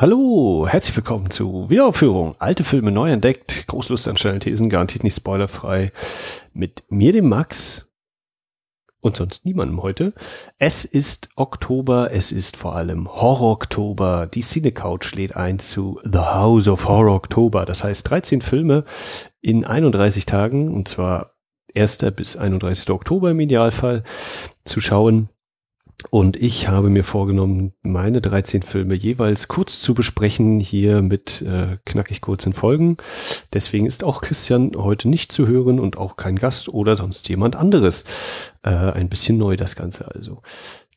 Hallo, herzlich willkommen zu Wiederaufführung. Alte Filme neu entdeckt, Großlust an schnellen Thesen, garantiert nicht spoilerfrei. Mit mir, dem Max und sonst niemandem heute. Es ist Oktober, es ist vor allem Horror-Oktober. Die Cine-Couch lädt ein zu The House of Horror Oktober. Das heißt 13 Filme in 31 Tagen und zwar 1. bis 31. Oktober im Idealfall zu schauen. Und ich habe mir vorgenommen, meine 13 Filme jeweils kurz zu besprechen, hier mit äh, knackig kurzen Folgen. Deswegen ist auch Christian heute nicht zu hören und auch kein Gast oder sonst jemand anderes. Äh, ein bisschen neu das Ganze also.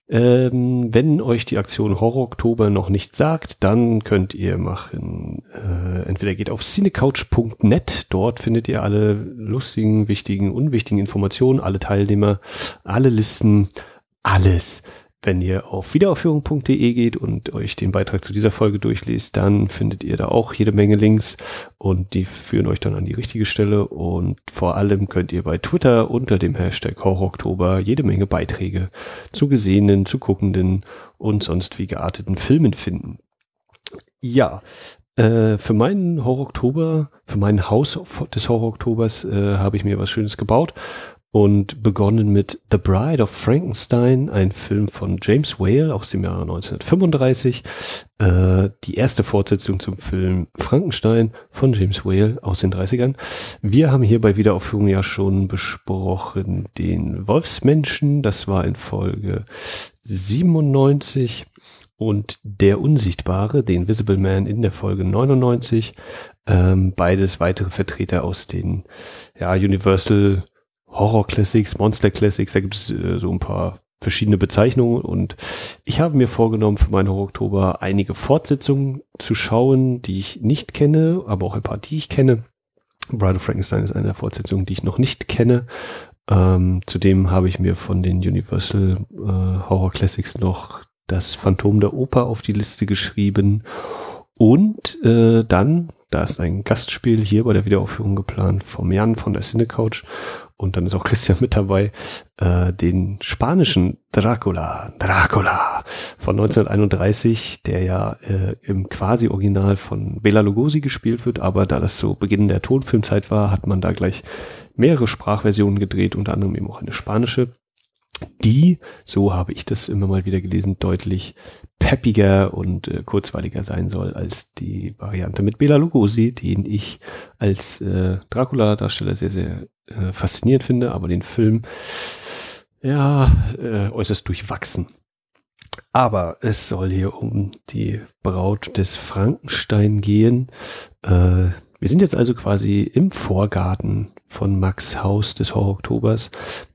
Ähm, wenn euch die Aktion Horror Oktober noch nicht sagt, dann könnt ihr machen, äh, entweder geht auf cinecouch.net, dort findet ihr alle lustigen, wichtigen, unwichtigen Informationen, alle Teilnehmer, alle Listen, alles. Wenn ihr auf wiederaufführung.de geht und euch den Beitrag zu dieser Folge durchliest, dann findet ihr da auch jede Menge Links und die führen euch dann an die richtige Stelle. Und vor allem könnt ihr bei Twitter unter dem Hashtag Horror jede Menge Beiträge zu gesehenen, zu guckenden und sonst wie gearteten Filmen finden. Ja, äh, für meinen Horror für mein Haus des Horror äh, habe ich mir was Schönes gebaut und begonnen mit The Bride of Frankenstein, ein Film von James Whale aus dem Jahre 1935, äh, die erste Fortsetzung zum Film Frankenstein von James Whale aus den 30ern. Wir haben hier bei Wiederaufführung ja schon besprochen den Wolfsmenschen, das war in Folge 97 und Der Unsichtbare, den Visible Man in der Folge 99. Ähm, beides weitere Vertreter aus den ja, Universal Horror Classics, Monster Classics, da gibt es äh, so ein paar verschiedene Bezeichnungen und ich habe mir vorgenommen für meinen Horror Oktober einige Fortsetzungen zu schauen, die ich nicht kenne, aber auch ein paar, die ich kenne. Bride of Frankenstein ist eine der Fortsetzungen, die ich noch nicht kenne. Ähm, zudem habe ich mir von den Universal äh, Horror Classics noch das Phantom der Oper auf die Liste geschrieben und äh, dann, da ist ein Gastspiel hier bei der Wiederaufführung geplant vom Jan von der Cinecouch. Und dann ist auch Christian mit dabei, äh, den spanischen Dracula, Dracula von 1931, der ja äh, im quasi Original von Bela Lugosi gespielt wird, aber da das so Beginn der Tonfilmzeit war, hat man da gleich mehrere Sprachversionen gedreht, unter anderem eben auch eine spanische die, so habe ich das immer mal wieder gelesen, deutlich peppiger und äh, kurzweiliger sein soll als die Variante mit Bela Lugosi, den ich als äh, Dracula-Darsteller sehr, sehr äh, faszinierend finde, aber den Film ja äh, äußerst durchwachsen. Aber es soll hier um die Braut des Frankenstein gehen. Äh, wir sind jetzt also quasi im Vorgarten von Max Haus des Horror-Oktobers.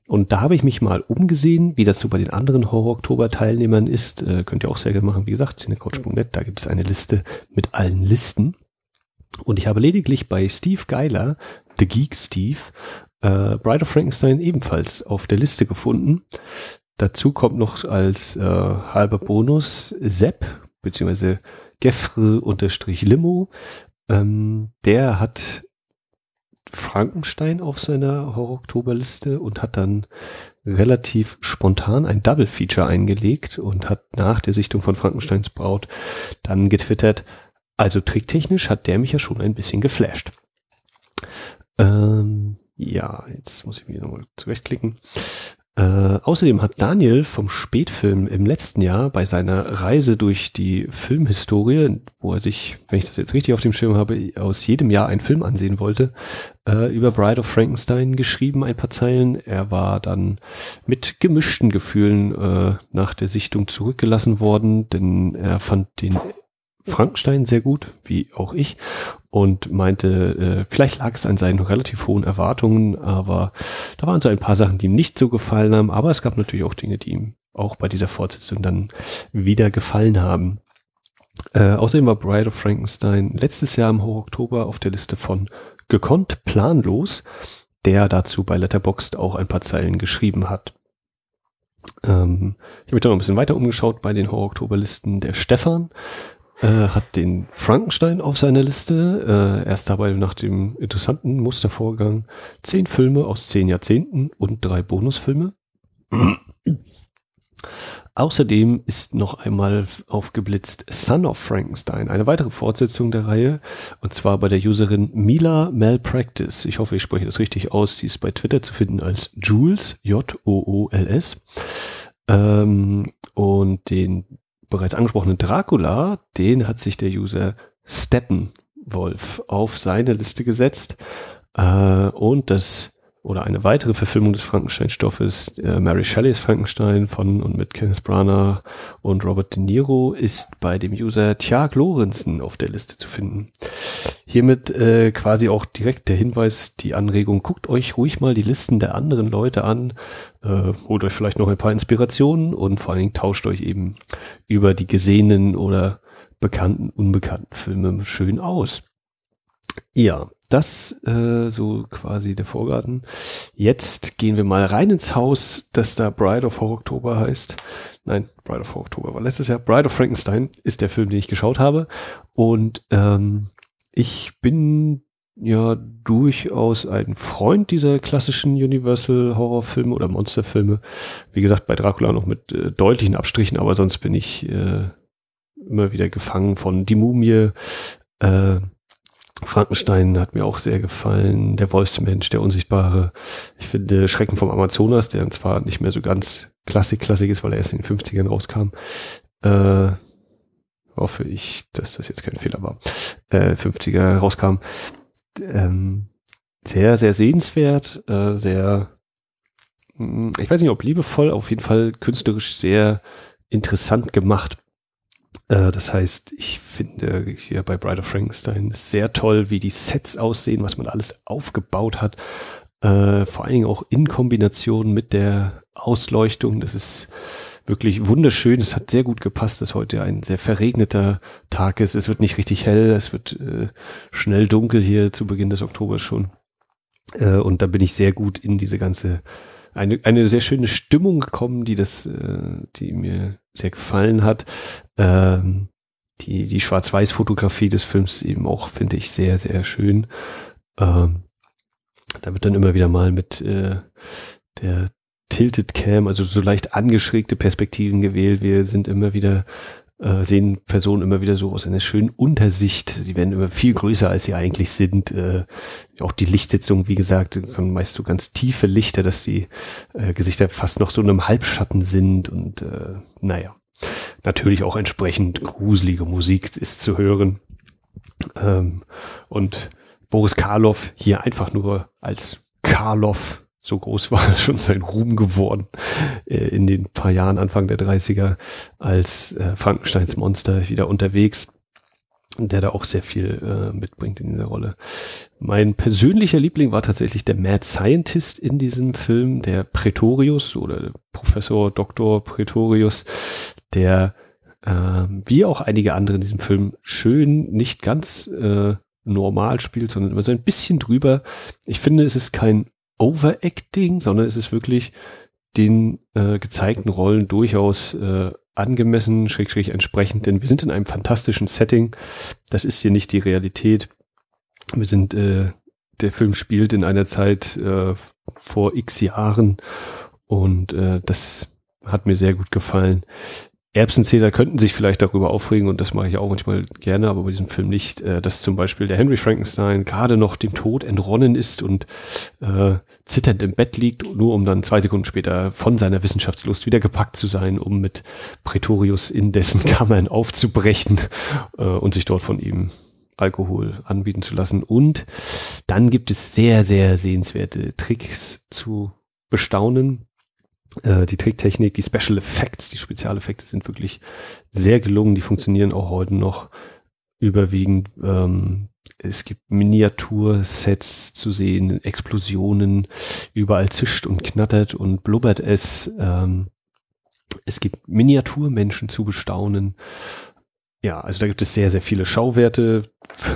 Und da habe ich mich mal umgesehen, wie das so bei den anderen Horror-Oktober-Teilnehmern ist. Äh, könnt ihr auch sehr gerne machen. Wie gesagt, cinecoach.net, da gibt es eine Liste mit allen Listen. Und ich habe lediglich bei Steve Geiler, The Geek Steve, äh, Bride of Frankenstein ebenfalls auf der Liste gefunden. Dazu kommt noch als äh, halber Bonus Sepp, beziehungsweise Gefre-Limo, ähm, der hat Frankenstein auf seiner Horror-Oktober-Liste und hat dann relativ spontan ein Double-Feature eingelegt und hat nach der Sichtung von Frankensteins Braut dann getwittert, also tricktechnisch hat der mich ja schon ein bisschen geflasht. Ähm, ja, jetzt muss ich mich nochmal zurechtklicken. Äh, außerdem hat Daniel vom Spätfilm im letzten Jahr bei seiner Reise durch die Filmhistorie, wo er sich, wenn ich das jetzt richtig auf dem Schirm habe, aus jedem Jahr einen Film ansehen wollte, äh, über Bride of Frankenstein geschrieben, ein paar Zeilen. Er war dann mit gemischten Gefühlen äh, nach der Sichtung zurückgelassen worden, denn er fand den Frankenstein sehr gut, wie auch ich, und meinte, äh, vielleicht lag es an seinen relativ hohen Erwartungen, aber da waren so ein paar Sachen, die ihm nicht so gefallen haben, aber es gab natürlich auch Dinge, die ihm auch bei dieser Fortsetzung dann wieder gefallen haben. Äh, außerdem war Bride of Frankenstein letztes Jahr im Oktober auf der Liste von Gekonnt planlos, der dazu bei Letterboxd auch ein paar Zeilen geschrieben hat. Ähm, ich habe mich da noch ein bisschen weiter umgeschaut bei den Horror-Oktober-Listen. Der Stefan äh, hat den Frankenstein auf seiner Liste. Äh, er ist dabei nach dem interessanten Mustervorgang zehn Filme aus zehn Jahrzehnten und drei Bonusfilme. Außerdem ist noch einmal aufgeblitzt Son of Frankenstein, eine weitere Fortsetzung der Reihe, und zwar bei der Userin Mila Malpractice. Ich hoffe, ich spreche das richtig aus. Sie ist bei Twitter zu finden als Jules, J-O-O-L-S. Ähm, und den bereits angesprochenen Dracula, den hat sich der User Steppenwolf auf seine Liste gesetzt. Äh, und das oder eine weitere Verfilmung des Frankenstein-Stoffes, äh, Mary Shelleys Frankenstein von und mit Kenneth Branagh und Robert De Niro, ist bei dem User Tjag Lorenzen auf der Liste zu finden. Hiermit äh, quasi auch direkt der Hinweis, die Anregung, guckt euch ruhig mal die Listen der anderen Leute an, äh, holt euch vielleicht noch ein paar Inspirationen und vor allen Dingen tauscht euch eben über die gesehenen oder bekannten, unbekannten Filme schön aus. Ja, das äh, so quasi der Vorgarten. Jetzt gehen wir mal rein ins Haus, das da Bride of Oktober heißt. Nein, Bride of Oktober war letztes Jahr. Bride of Frankenstein ist der Film, den ich geschaut habe. Und ähm, ich bin ja durchaus ein Freund dieser klassischen Universal Horrorfilme oder Monsterfilme. Wie gesagt, bei Dracula noch mit äh, deutlichen Abstrichen, aber sonst bin ich äh, immer wieder gefangen von Die Mumie, äh, Frankenstein hat mir auch sehr gefallen. Der Wolfsmensch, der Unsichtbare. Ich finde Schrecken vom Amazonas, der zwar nicht mehr so ganz klassik, klassik ist, weil er erst in den 50ern rauskam. Äh, hoffe ich, dass das jetzt kein Fehler war. Äh, 50er rauskam. Ähm, sehr, sehr sehenswert, äh, sehr, hm, ich weiß nicht, ob liebevoll, auf jeden Fall künstlerisch sehr interessant gemacht. Äh, das heißt, ich finde hier bei Bride of Frankenstein sehr toll, wie die Sets aussehen, was man alles aufgebaut hat. Äh, vor allen Dingen auch in Kombination mit der Ausleuchtung. Das ist wirklich wunderschön. Es hat sehr gut gepasst, dass heute ein sehr verregneter Tag ist. Es wird nicht richtig hell, es wird äh, schnell dunkel hier zu Beginn des Oktobers schon. Und da bin ich sehr gut in diese ganze eine, eine sehr schöne Stimmung gekommen, die das, äh, die mir sehr gefallen hat. Ähm, die, die Schwarz-Weiß-Fotografie des Films eben auch, finde ich, sehr, sehr schön. Ähm, da wird dann immer wieder mal mit äh, der Tilted Cam, also so leicht angeschrägte Perspektiven gewählt. Wir sind immer wieder äh, sehen Personen immer wieder so aus einer schönen Untersicht. Sie werden immer viel größer, als sie eigentlich sind. Äh, auch die Lichtsitzung, wie gesagt, kommen meist so ganz tiefe Lichter, dass die äh, Gesichter fast noch so in einem Halbschatten sind. Und äh, naja, natürlich auch entsprechend gruselige Musik ist zu hören. Ähm, und Boris Karloff hier einfach nur als Karloff so groß war schon sein Ruhm geworden äh, in den paar Jahren Anfang der 30er als äh, Frankensteins Monster wieder unterwegs, der da auch sehr viel äh, mitbringt in dieser Rolle. Mein persönlicher Liebling war tatsächlich der Mad Scientist in diesem Film, der Pretorius oder Professor Dr. Pretorius, der äh, wie auch einige andere in diesem Film schön nicht ganz äh, normal spielt, sondern immer so ein bisschen drüber. Ich finde, es ist kein Overacting, sondern es ist wirklich den äh, gezeigten Rollen durchaus äh, angemessen, schräg, schräg entsprechend, denn wir sind in einem fantastischen Setting. Das ist hier nicht die Realität. Wir sind, äh, der Film spielt in einer Zeit äh, vor x Jahren und äh, das hat mir sehr gut gefallen. Erbsenzähler könnten sich vielleicht darüber aufregen und das mache ich auch manchmal gerne, aber bei diesem Film nicht, äh, dass zum Beispiel der Henry Frankenstein gerade noch dem Tod entronnen ist und äh, zitternd im Bett liegt, nur um dann zwei Sekunden später von seiner Wissenschaftslust wieder gepackt zu sein, um mit Pretorius in dessen Kammern aufzubrechen äh, und sich dort von ihm Alkohol anbieten zu lassen. Und dann gibt es sehr, sehr sehenswerte Tricks zu bestaunen die Tricktechnik, die Special Effects, die Spezialeffekte sind wirklich sehr gelungen. Die funktionieren auch heute noch überwiegend. Ähm, es gibt Miniatursets zu sehen, Explosionen, überall zischt und knattert und blubbert es. Ähm, es gibt Miniaturmenschen zu bestaunen. Ja, also da gibt es sehr, sehr viele Schauwerte,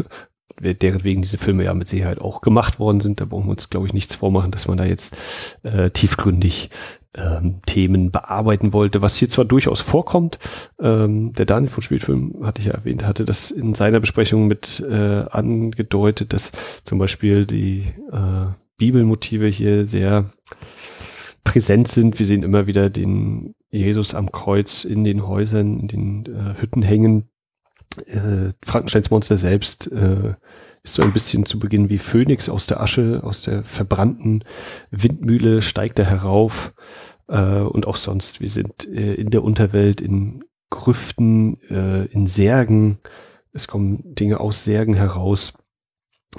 deren wegen diese Filme ja mit Sicherheit auch gemacht worden sind. Da brauchen wir uns, glaube ich, nichts vormachen, dass man da jetzt äh, tiefgründig ähm, Themen bearbeiten wollte, was hier zwar durchaus vorkommt. Ähm, der Daniel von Spielfilm, hatte ich ja erwähnt, hatte das in seiner Besprechung mit äh, angedeutet, dass zum Beispiel die äh, Bibelmotive hier sehr präsent sind. Wir sehen immer wieder den Jesus am Kreuz in den Häusern, in den äh, Hütten hängen. Äh, Frankensteins Monster selbst äh, ist so ein bisschen zu Beginn wie Phönix aus der Asche, aus der verbrannten Windmühle steigt er herauf. Äh, und auch sonst, wir sind äh, in der Unterwelt, in Grüften, äh, in Särgen. Es kommen Dinge aus Särgen heraus.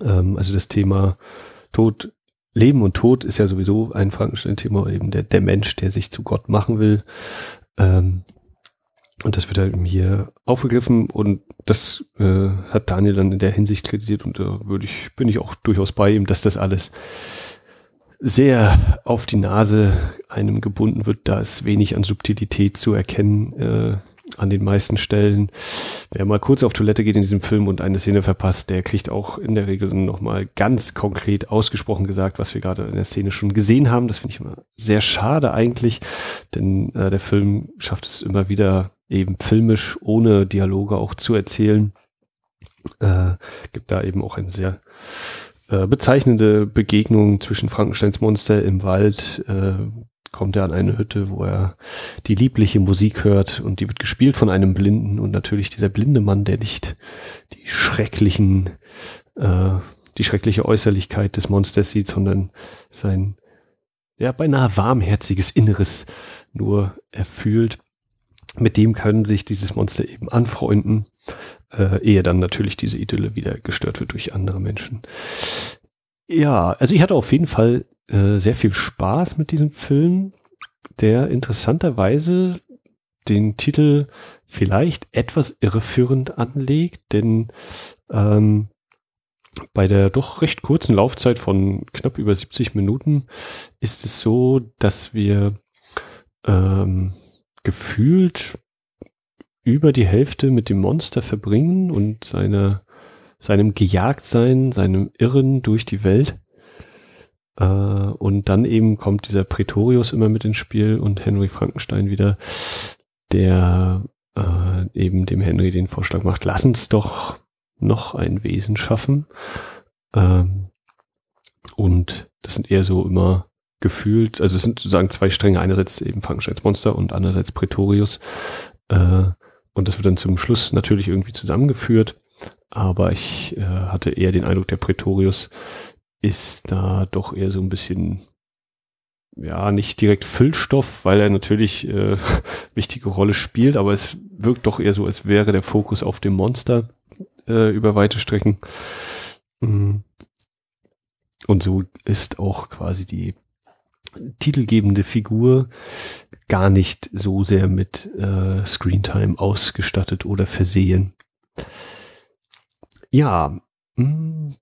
Ähm, also das Thema Tod, Leben und Tod ist ja sowieso ein Frankenstein-Thema, eben der, der Mensch, der sich zu Gott machen will. Ähm, und das wird halt eben hier aufgegriffen und das äh, hat Daniel dann in der Hinsicht kritisiert und da würde ich, bin ich auch durchaus bei ihm, dass das alles sehr auf die Nase einem gebunden wird. Da ist wenig an Subtilität zu erkennen äh, an den meisten Stellen. Wer mal kurz auf Toilette geht in diesem Film und eine Szene verpasst, der kriegt auch in der Regel nochmal ganz konkret ausgesprochen gesagt, was wir gerade in der Szene schon gesehen haben. Das finde ich immer sehr schade eigentlich, denn äh, der Film schafft es immer wieder eben filmisch ohne Dialoge auch zu erzählen. Äh, gibt da eben auch eine sehr äh, bezeichnende Begegnung zwischen Frankensteins Monster im Wald. Äh, kommt er an eine Hütte, wo er die liebliche Musik hört und die wird gespielt von einem Blinden und natürlich dieser blinde Mann, der nicht die schrecklichen, äh, die schreckliche Äußerlichkeit des Monsters sieht, sondern sein ja beinahe warmherziges Inneres nur erfühlt. Mit dem können sich dieses Monster eben anfreunden, äh, ehe dann natürlich diese Idylle wieder gestört wird durch andere Menschen. Ja, also ich hatte auf jeden Fall äh, sehr viel Spaß mit diesem Film, der interessanterweise den Titel vielleicht etwas irreführend anlegt, denn ähm, bei der doch recht kurzen Laufzeit von knapp über 70 Minuten ist es so, dass wir ähm, gefühlt über die Hälfte mit dem Monster verbringen und seine, seinem Gejagtsein, seinem Irren durch die Welt. Äh, und dann eben kommt dieser Pretorius immer mit ins Spiel und Henry Frankenstein wieder, der äh, eben dem Henry den Vorschlag macht, lass uns doch noch ein Wesen schaffen. Ähm, und das sind eher so immer gefühlt, also es sind sozusagen zwei Stränge, einerseits eben Frankensteins Monster und andererseits Pretorius. Äh, und das wird dann zum Schluss natürlich irgendwie zusammengeführt. Aber ich äh, hatte eher den Eindruck, der Pretorius ist da doch eher so ein bisschen, ja, nicht direkt Füllstoff, weil er natürlich äh, wichtige Rolle spielt, aber es wirkt doch eher so, als wäre der Fokus auf dem Monster äh, über weite Strecken. Mhm. Und so ist auch quasi die titelgebende Figur gar nicht so sehr mit äh, Screentime ausgestattet oder versehen. Ja, mh, mm,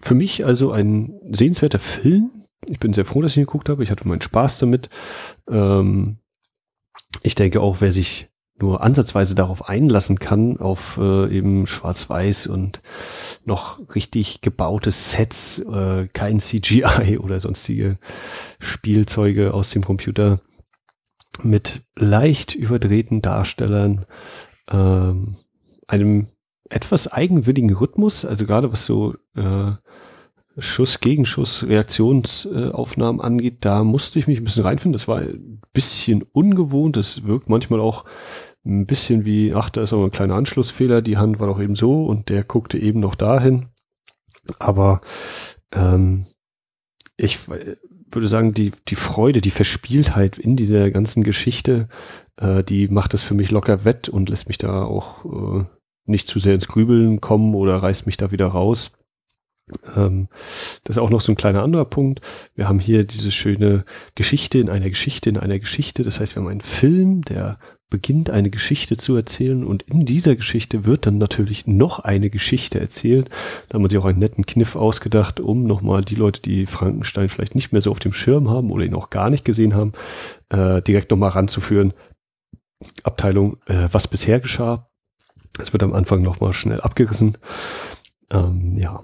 für mich also ein sehenswerter Film. Ich bin sehr froh, dass ich ihn geguckt habe. Ich hatte meinen Spaß damit. Ähm, ich denke auch, wer sich nur ansatzweise darauf einlassen kann, auf äh, eben Schwarz-Weiß und noch richtig gebaute Sets, äh, kein CGI oder sonstige Spielzeuge aus dem Computer mit leicht überdrehten Darstellern, ähm, einem etwas eigenwilligen Rhythmus, also gerade was so äh, Schuss, Gegenschuss, Reaktionsaufnahmen angeht, da musste ich mich ein bisschen reinfinden. Das war ein bisschen ungewohnt. Das wirkt manchmal auch ein bisschen wie, ach, da ist aber ein kleiner Anschlussfehler, die Hand war doch eben so und der guckte eben noch dahin. Aber ähm, ich würde sagen, die, die Freude, die Verspieltheit in dieser ganzen Geschichte, äh, die macht es für mich locker wett und lässt mich da auch äh, nicht zu sehr ins Grübeln kommen oder reißt mich da wieder raus. Ähm, das ist auch noch so ein kleiner anderer Punkt. Wir haben hier diese schöne Geschichte in einer Geschichte in einer Geschichte. Das heißt, wir haben einen Film, der beginnt eine Geschichte zu erzählen und in dieser Geschichte wird dann natürlich noch eine Geschichte erzählt. Da haben wir sich auch einen netten Kniff ausgedacht, um nochmal die Leute, die Frankenstein vielleicht nicht mehr so auf dem Schirm haben oder ihn auch gar nicht gesehen haben, äh, direkt nochmal ranzuführen. Abteilung, äh, was bisher geschah. Es wird am Anfang nochmal schnell abgerissen. Ähm, ja,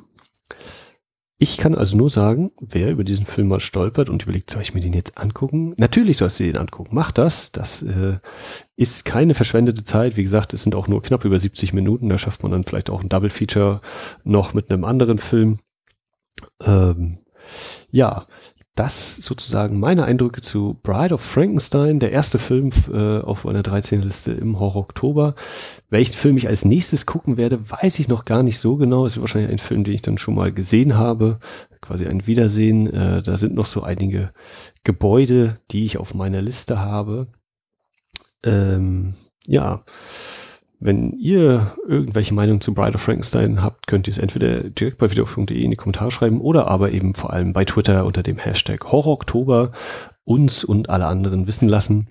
ich kann also nur sagen, wer über diesen Film mal stolpert und überlegt, soll ich mir den jetzt angucken? Natürlich sollst du den angucken. Mach das. Das äh, ist keine verschwendete Zeit. Wie gesagt, es sind auch nur knapp über 70 Minuten. Da schafft man dann vielleicht auch ein Double Feature noch mit einem anderen Film. Ähm, ja, das sozusagen meine Eindrücke zu Bride of Frankenstein, der erste Film äh, auf meiner 13. Liste im Horror Oktober. Welchen Film ich als nächstes gucken werde, weiß ich noch gar nicht so genau. Es ist wahrscheinlich ein Film, den ich dann schon mal gesehen habe, quasi ein Wiedersehen. Äh, da sind noch so einige Gebäude, die ich auf meiner Liste habe. Ähm, ja, wenn ihr irgendwelche Meinungen zu Bride of Frankenstein habt, könnt ihr es entweder direkt bei videofunk.de in die Kommentare schreiben oder aber eben vor allem bei Twitter unter dem Hashtag Horror uns und alle anderen wissen lassen.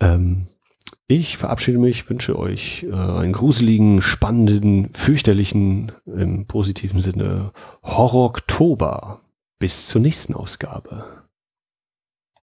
Ähm, ich verabschiede mich, wünsche euch äh, einen gruseligen, spannenden, fürchterlichen, im positiven Sinne Horror Bis zur nächsten Ausgabe.